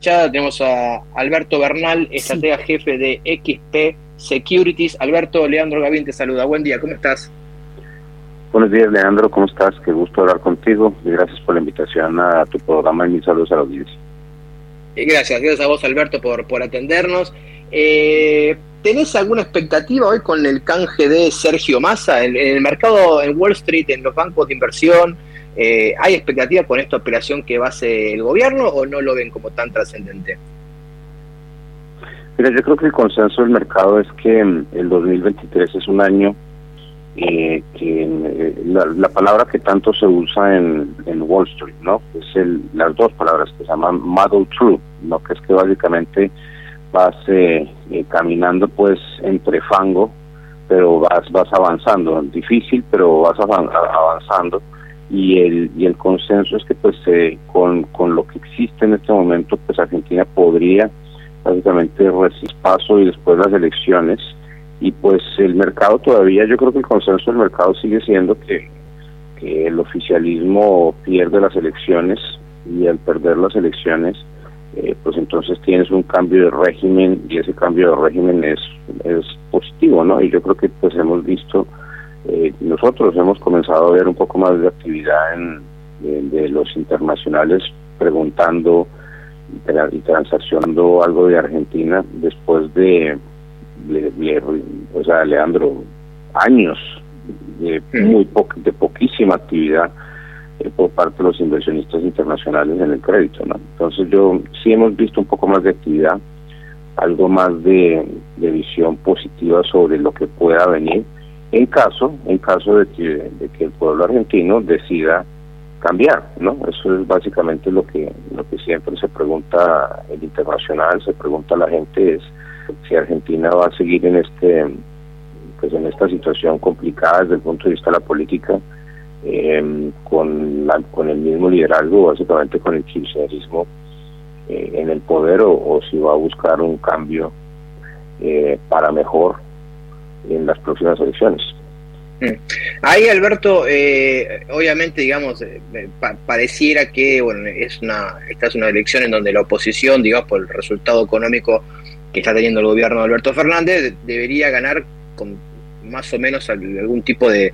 Tenemos a Alberto Bernal, estratega jefe de XP Securities. Alberto, Leandro Gavín te saluda. Buen día, ¿cómo estás? Buenos días, Leandro, ¿cómo estás? Qué gusto hablar contigo y gracias por la invitación a tu programa y mis saludos a la audiencia. Eh, gracias, gracias a vos, Alberto, por, por atendernos. Eh, ¿Tenés alguna expectativa hoy con el canje de Sergio Massa en el mercado en Wall Street, en los bancos de inversión? Eh, ¿Hay expectativa con esta operación que va a hacer el gobierno o no lo ven como tan trascendente? Mira, yo creo que el consenso del mercado es que mm, el 2023 es un año eh, que eh, la, palabra que tanto se usa en, Wall Street, ¿no? Es las dos palabras que se llaman muddle true, ¿no? Que es que básicamente vas caminando pues entre fango, pero vas vas avanzando, difícil, pero vas avanzando y el y el consenso es que pues eh, con, con lo que existe en este momento pues Argentina podría básicamente resistir y después las elecciones. Y pues el mercado todavía yo creo que el consenso del mercado sigue siendo que, que el oficialismo pierde las elecciones y al perder las elecciones eh, pues entonces tienes un cambio de régimen y ese cambio de régimen es es positivo no y yo creo que pues hemos visto eh, nosotros hemos comenzado a ver un poco más de actividad en, de, los internacionales preguntando y, transaccionando algo de Argentina después de, o sea, Leandro, años de muy de poquísima actividad eh, por parte de los inversionistas internacionales en el crédito, ¿no? Entonces yo sí hemos visto un poco más de actividad, algo más de visión positiva sobre lo que pueda venir en caso en caso de que, de que el pueblo argentino decida cambiar no eso es básicamente lo que lo que siempre se pregunta el internacional se pregunta la gente es si Argentina va a seguir en este pues en esta situación complicada desde el punto de vista de la política eh, con con el mismo liderazgo básicamente con el kirchnerismo eh, en el poder o, o, si va a buscar un cambio eh, para mejor en las próximas elecciones. Mm. Ahí, Alberto, eh, obviamente, digamos, eh, pareciera que, bueno, es una, esta es una elección en donde la oposición, digamos, por el resultado económico que está teniendo el gobierno de Alberto Fernández, debería ganar con más o menos algún tipo de,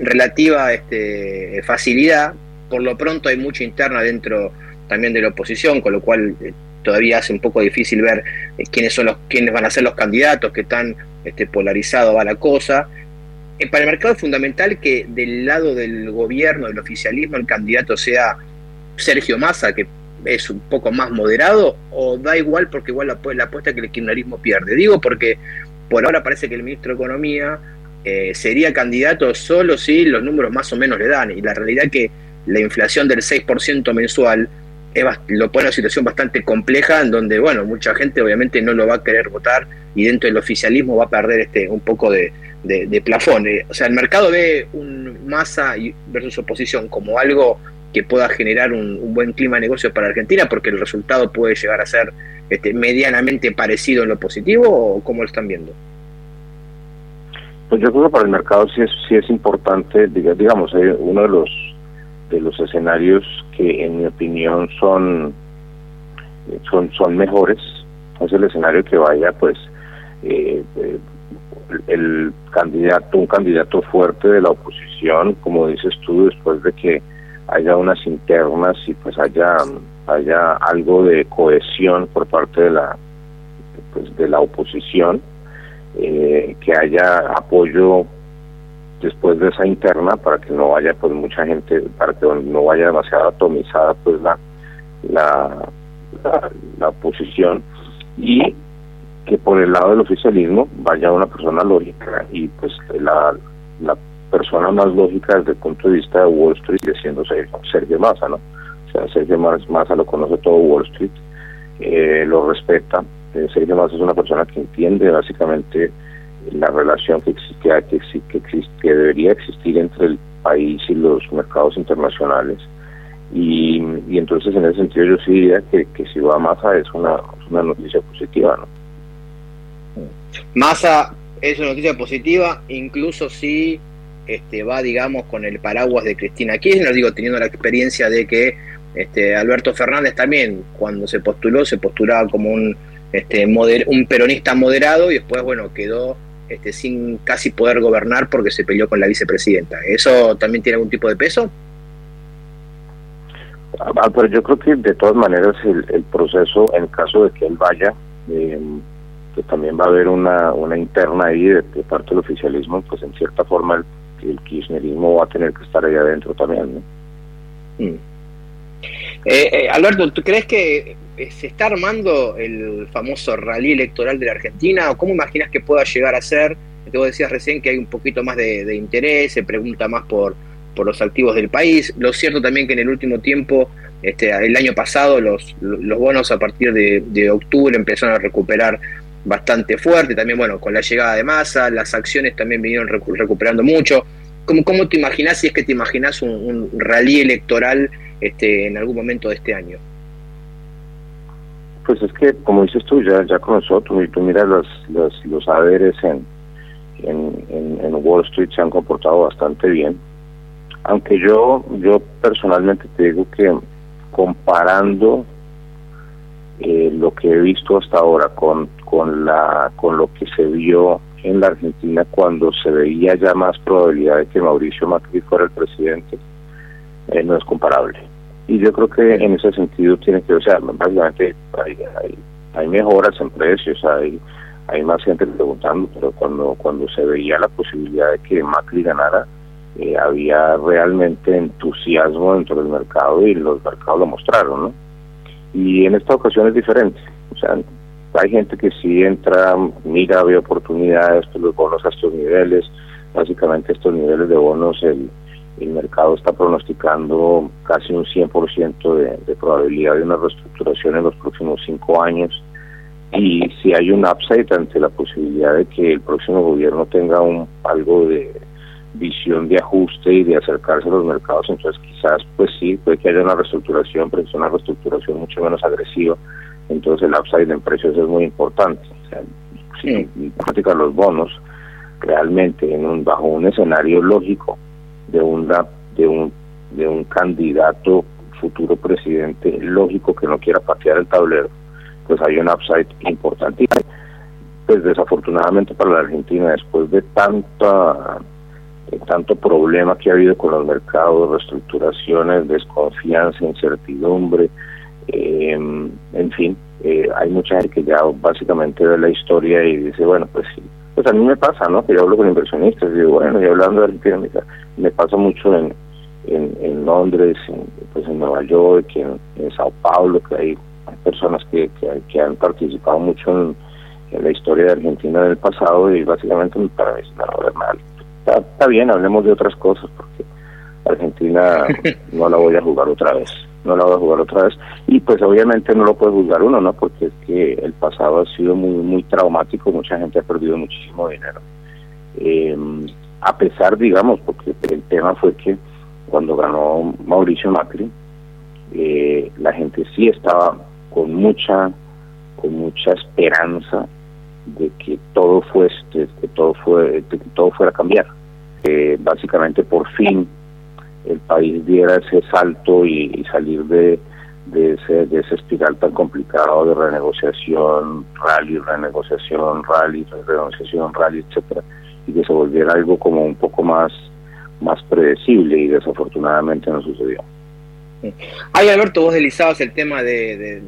relativa este, facilidad. Por lo pronto hay mucha interna dentro también de la oposición, con lo cual eh, todavía hace un poco difícil ver quiénes son los quiénes van a ser los candidatos que están este, polarizado va la cosa. Eh, para el mercado es fundamental que del lado del gobierno, del oficialismo, el candidato sea Sergio Massa, que es un poco más moderado, o da igual porque igual la, la apuesta que el kirchnerismo pierde. Digo porque por ahora parece que el ministro de Economía eh, sería candidato solo si los números más o menos le dan, y la realidad es que la inflación del 6% mensual lo pone en una situación bastante compleja en donde, bueno, mucha gente obviamente no lo va a querer votar y dentro del oficialismo va a perder este un poco de, de, plafón. Eh, o sea, el mercado ve un masa versus oposición como algo que pueda generar un, buen clima de negocio para Argentina porque el resultado puede llegar a ser este, medianamente parecido en lo positivo o cómo lo están viendo. Pues yo creo que para el mercado sí es, sí es importante, digamos, eh, uno de los de los escenarios que en mi opinión son son son mejores. Es el escenario que vaya pues eh, eh, el candidato un candidato fuerte de la oposición como dices tú después de que haya unas internas y pues haya haya algo de cohesión por parte de la pues de la oposición eh, que haya apoyo después de esa interna para que no vaya pues mucha gente para que no vaya demasiado atomizada pues la la, la, oposición y que por el lado del oficialismo vaya una persona lógica y pues la, la persona más lógica desde el punto de vista de Wall Streat sigue siendo Sergio Massa, ¿no? O sea, Sergio Massa lo conoce todo Wall Street, eh, lo respeta. Eh, Sergio Massa es una persona que entiende básicamente la relación que existía, que, que, que debería existir entre el país y los mercados internacionales. Y, y entonces en ese sentido yo sí diría que, que si va a Massa es una, una noticia positiva. ¿no? Massa es una noticia positiva, incluso si este, va, digamos, con el paraguas de Cristina Kirchner, digo, teniendo la experiencia de que Este, Alberto Fernández también, cuando se postuló, se postulaba como un, este, un peronista moderado y después, bueno, quedó este, sin casi poder gobernar porque se peleó con la vicepresidenta. ¿Eso también tiene algún tipo de peso? Ah, pero yo creo que de todas maneras el, proceso, en caso de que él vaya, eh, que también va a haber una, una interna ahí de, parte del oficialismo, pues en cierta forma el, el, kirchnerismo va a tener que estar ahí adentro también. Mm. Eh, eh, Alberto, ¿tú crees que eh, se está armando el famoso rally electoral de la Argentina? ¿O cómo imaginas que pueda llegar a ser? Te vos decías recién que hay un poquito más de, interés, se pregunta más por, por los activos del país. Lo cierto también que en el último tiempo, este, el año pasado, los, los bonos a partir de, octubre empezaron a recuperar bastante fuerte, también bueno, con la llegada de masa, las acciones también vinieron recuperando mucho. ¿Cómo, cómo te imaginas, si es que te imaginas un, rally electoral este, en algún momento de este año? Pues es que, como dices tú, ya, ya comenzó, tú, tú miras los, los, los haberes en, en, en, Wall Street se han comportado bastante bien. Aunque yo, yo personalmente te digo que comparando eh, lo que he visto hasta ahora con, con, la, con lo que se vio en la Argentina cuando se veía ya más probabilidad de que Mauricio Macri fuera el presidente, eh, no es comparable. Y yo creo que en ese sentido tiene que, o sea, básicamente hay, hay, mejoras en precios, hay, hay más gente preguntando, pero cuando, cuando se veía la posibilidad de que Macri ganara, eh, había realmente entusiasmo dentro del mercado y los mercados lo mostraron, ¿no? Y en esta ocasión es diferente. O sea, hay gente que sí entra, mira, ve oportunidades, los bonos a estos niveles. Básicamente estos niveles de bonos el, el mercado está pronosticando casi un 100% de, de probabilidad de una reestructuración en los próximos cinco años. Y si hay un upside ante la posibilidad de que el próximo gobierno tenga un algo de visión de ajuste y de acercarse a los mercados, entonces quizás pues sí, puede que haya una reestructuración, pero es una reestructuración mucho menos agresiva, entonces el upside en precios es muy importante. O sea, si práctica los bonos, realmente en un, bajo un escenario lógico de una de un de un candidato futuro presidente lógico que no quiera patear el tablero, pues hay un upside importante. Pues desafortunadamente para la Argentina, después de tanta tanto problema que ha habido con los mercados, reestructuraciones, desconfianza, incertidumbre, eh, en fin, eh, hay mucha gente que ya básicamente ve la historia y dice, bueno, pues sí, pues a mí me pasa, ¿no? Que yo hablo con inversionistas y digo, bueno, y hablando de Argentina, me pasa mucho en, en, Londres, en, pues en Nueva York, en, en Sao Paulo, que hay, personas que, que, han participado mucho en, la historia de Argentina del pasado y básicamente para mí es una normal está, bien, hablemos de otras cosas, porque Argentina no la voy a jugar otra vez, no la voy a jugar otra vez. Y pues obviamente no lo puede juzgar uno, ¿no? Porque es que el pasado ha sido muy, muy traumático, mucha gente ha perdido muchísimo dinero. Eh, a pesar, digamos, porque el tema fue que cuando ganó Mauricio Macri, eh, la gente sí estaba con mucha, con mucha esperanza de que todo fuese, que todo fue, que todo fuera a cambiar. Que básicamente por fin el país diera ese salto y, salir de, de, ese, de ese espiral tan complicado de renegociación, rally, renegociación, rally, renegociación, rally, etcétera, y que se volviera algo como un poco más, más predecible y desafortunadamente no sucedió. Ay, Alberto, vos deslizabas el tema de,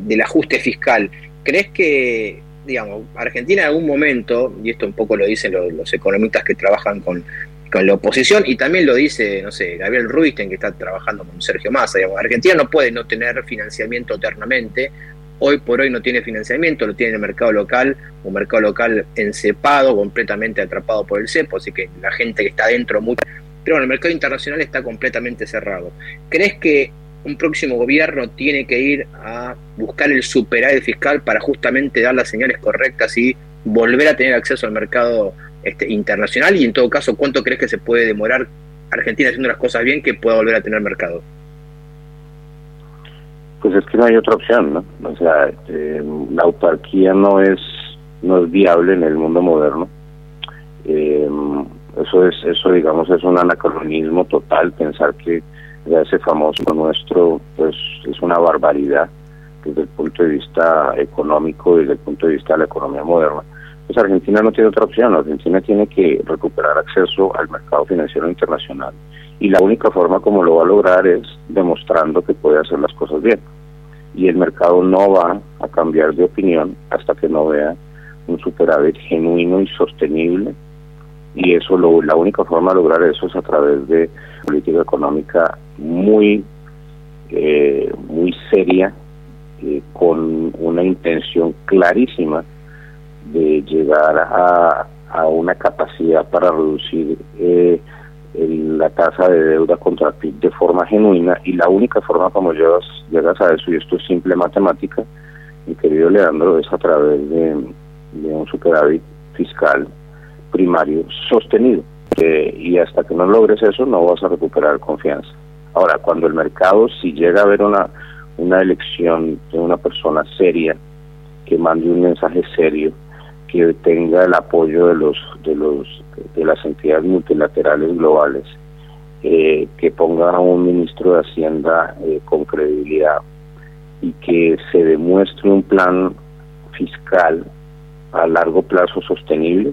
del ajuste fiscal. ¿Crees que digamos, Argentina en algún momento, y esto un poco lo dicen los, economistas que trabajan con, la oposición, y también lo dice, no sé, Gabriel Ruisten, que está trabajando con Sergio Massa, Argentina no puede no tener financiamiento eternamente, hoy por hoy no tiene financiamiento, lo tiene el mercado local, un mercado local encepado, completamente atrapado por el cepo, así que la gente que está dentro, mucho, pero bueno, el mercado internacional está completamente cerrado. ¿Crees que un próximo gobierno tiene que ir a buscar el superávit fiscal para justamente dar las señales correctas y volver a tener acceso al mercado este, internacional y en todo caso cuánto crees que se puede demorar Argentina haciendo las cosas bien que pueda volver a tener mercado pues es que no hay otra opción no o sea eh, la autarquía no es no es viable en el mundo moderno. Eh, eso es eso digamos es un anacronismo total pensar que ese famoso nuestro, pues es una barbaridad desde el punto de vista económico, desde el punto de vista de la economía moderna. Pues Argentina no tiene otra opción, Argentina tiene que recuperar acceso al mercado financiero internacional y la única forma como lo va a lograr es demostrando que puede hacer las cosas bien. Y el mercado no va a cambiar de opinión hasta que no vea un superávit genuino y sostenible y eso lo, la única forma de lograr eso es a través de política económica muy eh, muy seria eh, con una intención clarísima de llegar a, a una capacidad para reducir eh, la tasa de deuda contra PIB de forma genuina y la única forma como llegas, llegas a eso, y esto es simple matemática, mi querido Leandro, es a través de, de un superávit fiscal primario sostenido. y hasta que no logres eso no vas a recuperar confianza. Ahora, cuando el mercado, si llega a haber una, una elección de una persona seria, que mande un mensaje serio, que tenga el apoyo de los de los de las entidades multilaterales globales, eh, que ponga a un ministro de Hacienda eh, con credibilidad y que se demuestre un plan fiscal a largo plazo sostenible,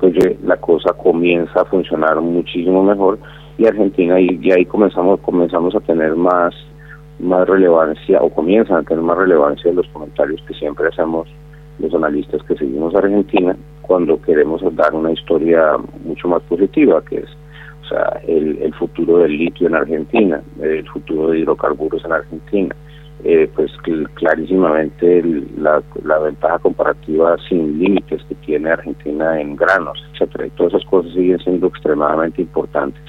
pues la cosa comienza a funcionar muchísimo mejor y Argentina y, ahí comenzamos comenzamos a tener más más relevancia o comienzan a tener más relevancia los comentarios que siempre hacemos los analistas que seguimos a Argentina cuando queremos dar una historia mucho más positiva que es el, futuro del litio en Argentina el futuro de hidrocarburos en Argentina. Eh, pues clarísimamente la, la, ventaja comparativa sin límites que tiene Argentina en granos, etcétera, y todas esas cosas siguen siendo extremadamente importantes.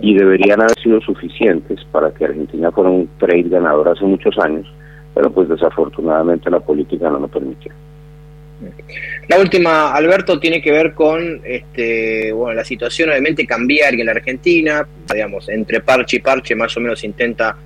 Y deberían haber sido suficientes para que Argentina fuera un trade ganador hace muchos años, pero pues desafortunadamente la política no lo permitió. La última, Alberto, tiene que ver con este, bueno, la situación obviamente cambiar en la Argentina, digamos, entre parche y parche más o menos intenta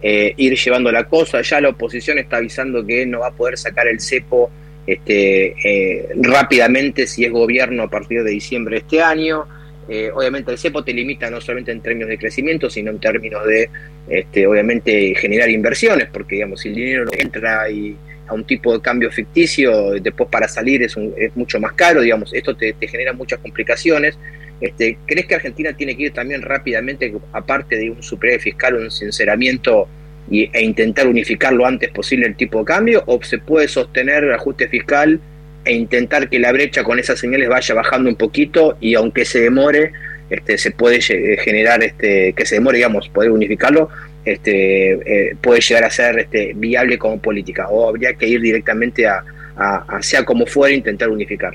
eh, ir llevando la cosa. Ya la oposición está avisando que no va a poder sacar el cepo este, eh, rápidamente si es gobierno a partir de diciembre de este año. Eh, obviamente el cepo te limita no solamente en términos de crecimiento, sino en términos de, este, obviamente, generar inversiones, porque, digamos, si el dinero entra y a un tipo de cambio ficticio, después para salir es, es mucho más caro, digamos, esto te, te genera muchas complicaciones. Este, ¿Crees que Argentina tiene que ir también rápidamente, aparte de un superávit fiscal, un sinceramiento y, e intentar unificar lo antes posible el tipo de cambio? ¿O se puede sostener el ajuste fiscal e intentar que la brecha con esas señales vaya bajando un poquito y aunque se demore, este, se puede generar, este, que se demore, digamos, poder unificarlo, este, eh, puede llegar a ser este, viable como política? ¿O habría que ir directamente a, a sea como fuera, intentar unificar?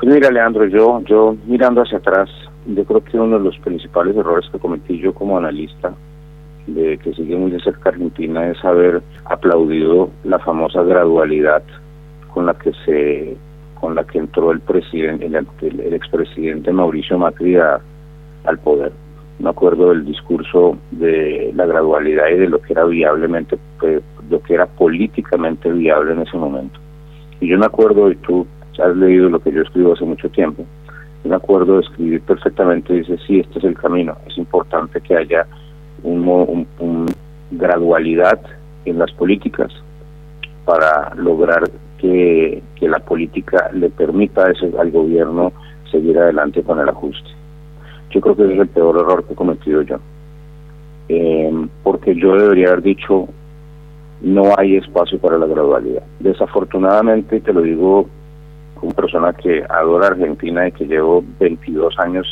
Pues mira, Leandro, yo, yo mirando hacia atrás, yo creo que uno de los principales errores que cometí yo como analista, de que sigue muy de cerca Argentina, es haber aplaudido la famosa gradualidad con la que se con la que entró el presidente el, el, expresidente Mauricio Macri al poder. Me acuerdo del discurso de la gradualidad y de lo que era viablemente pues, lo que era políticamente viable en ese momento. Y yo me acuerdo y tú has leído lo que yo escribo hace mucho tiempo, me acuerdo de escribir perfectamente, dice, sí, este es el camino, es importante que haya un, gradualidad en las políticas para lograr que, la política le permita ese, al gobierno seguir adelante con el ajuste. Yo creo que ese es el peor error que he cometido yo. Eh, porque yo debería haber dicho, no hay espacio para la gradualidad. Desafortunadamente, te lo digo como persona que adora Argentina y que llevo 22 años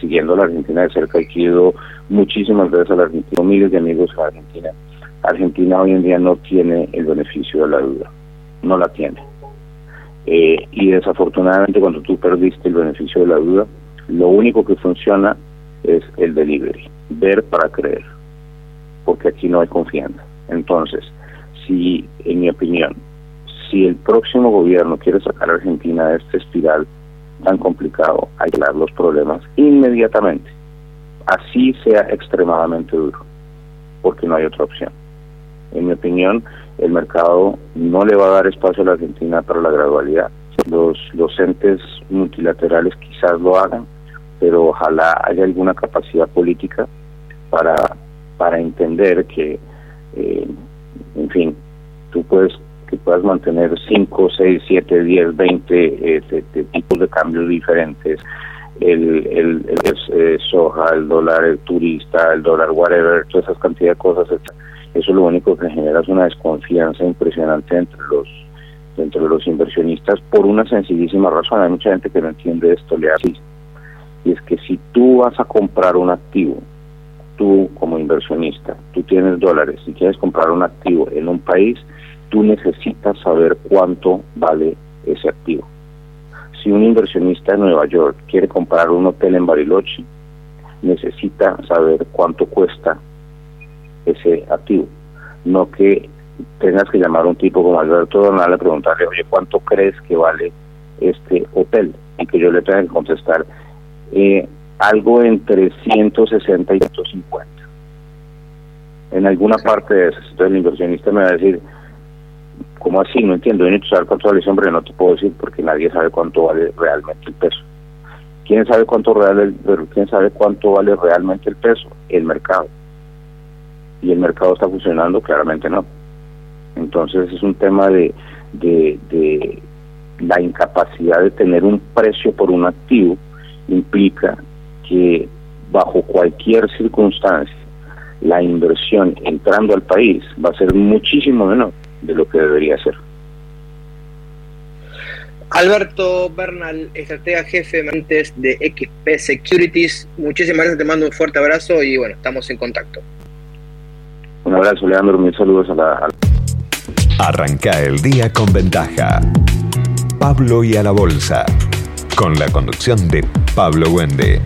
siguiendo la Argentina de cerca y que muchísimas veces a la Argentina, miles de amigos a Argentina. Argentina hoy en día no tiene el beneficio de la duda, no la tiene. Eh, y desafortunadamente cuando tú perdiste el beneficio de la duda, lo único que funciona es el delivery, ver para creer, porque aquí no hay confianza. Entonces, si en mi opinión si el próximo gobierno quiere sacar a Argentina de esta espiral tan complicado, aislar los problemas inmediatamente, así sea extremadamente duro, porque no hay otra opción. En mi opinión, el mercado no le va a dar espacio a la Argentina para la gradualidad. Los, los entes multilaterales quizás lo hagan, pero ojalá haya alguna capacidad política para, entender que, eh, en fin, tú puedes que puedas mantener 5, 6, 7, 10, 20 tipos de cambios diferentes, el, el, el eh, soja, el dólar el turista, el dólar whatever, todas esas cantidades de cosas, eso lo único que genera es una desconfianza impresionante entre los entre los inversionistas por una sencillísima razón. Hay mucha gente que no entiende esto, le así. Y es que si tú vas a comprar un activo, tú como inversionista, tú tienes dólares y quieres comprar un activo en un país, tú necesitas saber cuánto vale ese activo. Si un inversionista en Nueva York quiere comprar un hotel en Bariloche, necesita saber cuánto cuesta ese activo. No que tengas que llamar a un tipo como Alberto Donal a preguntarle, oye, ¿cuánto crees que vale este hotel? Y que yo le tenga que contestar eh, algo entre 160 y 150. En alguna parte de eso. Entonces el inversionista me va a decir, ¿cómo así? No entiendo. Yo necesito saber cuánto vale ese no te puedo decir porque nadie sabe cuánto vale realmente el peso. ¿Quién sabe cuánto vale realmente el peso? El mercado. Y el mercado está funcionando, claramente no. Entonces es un tema de la incapacidad de tener un precio por un activo implica que bajo cualquier circunstancia la inversión entrando al país va a ser muchísimo menor de lo que debería ser. Alberto Bernal, estratega jefe de XP Securities, muchísimas gracias, te mando un fuerte abrazo y bueno, estamos en contacto. Un abrazo, Leandro, mis saludos a la... Arranca el día con ventaja. Pablo y a la bolsa, con la conducción de Pablo Wende.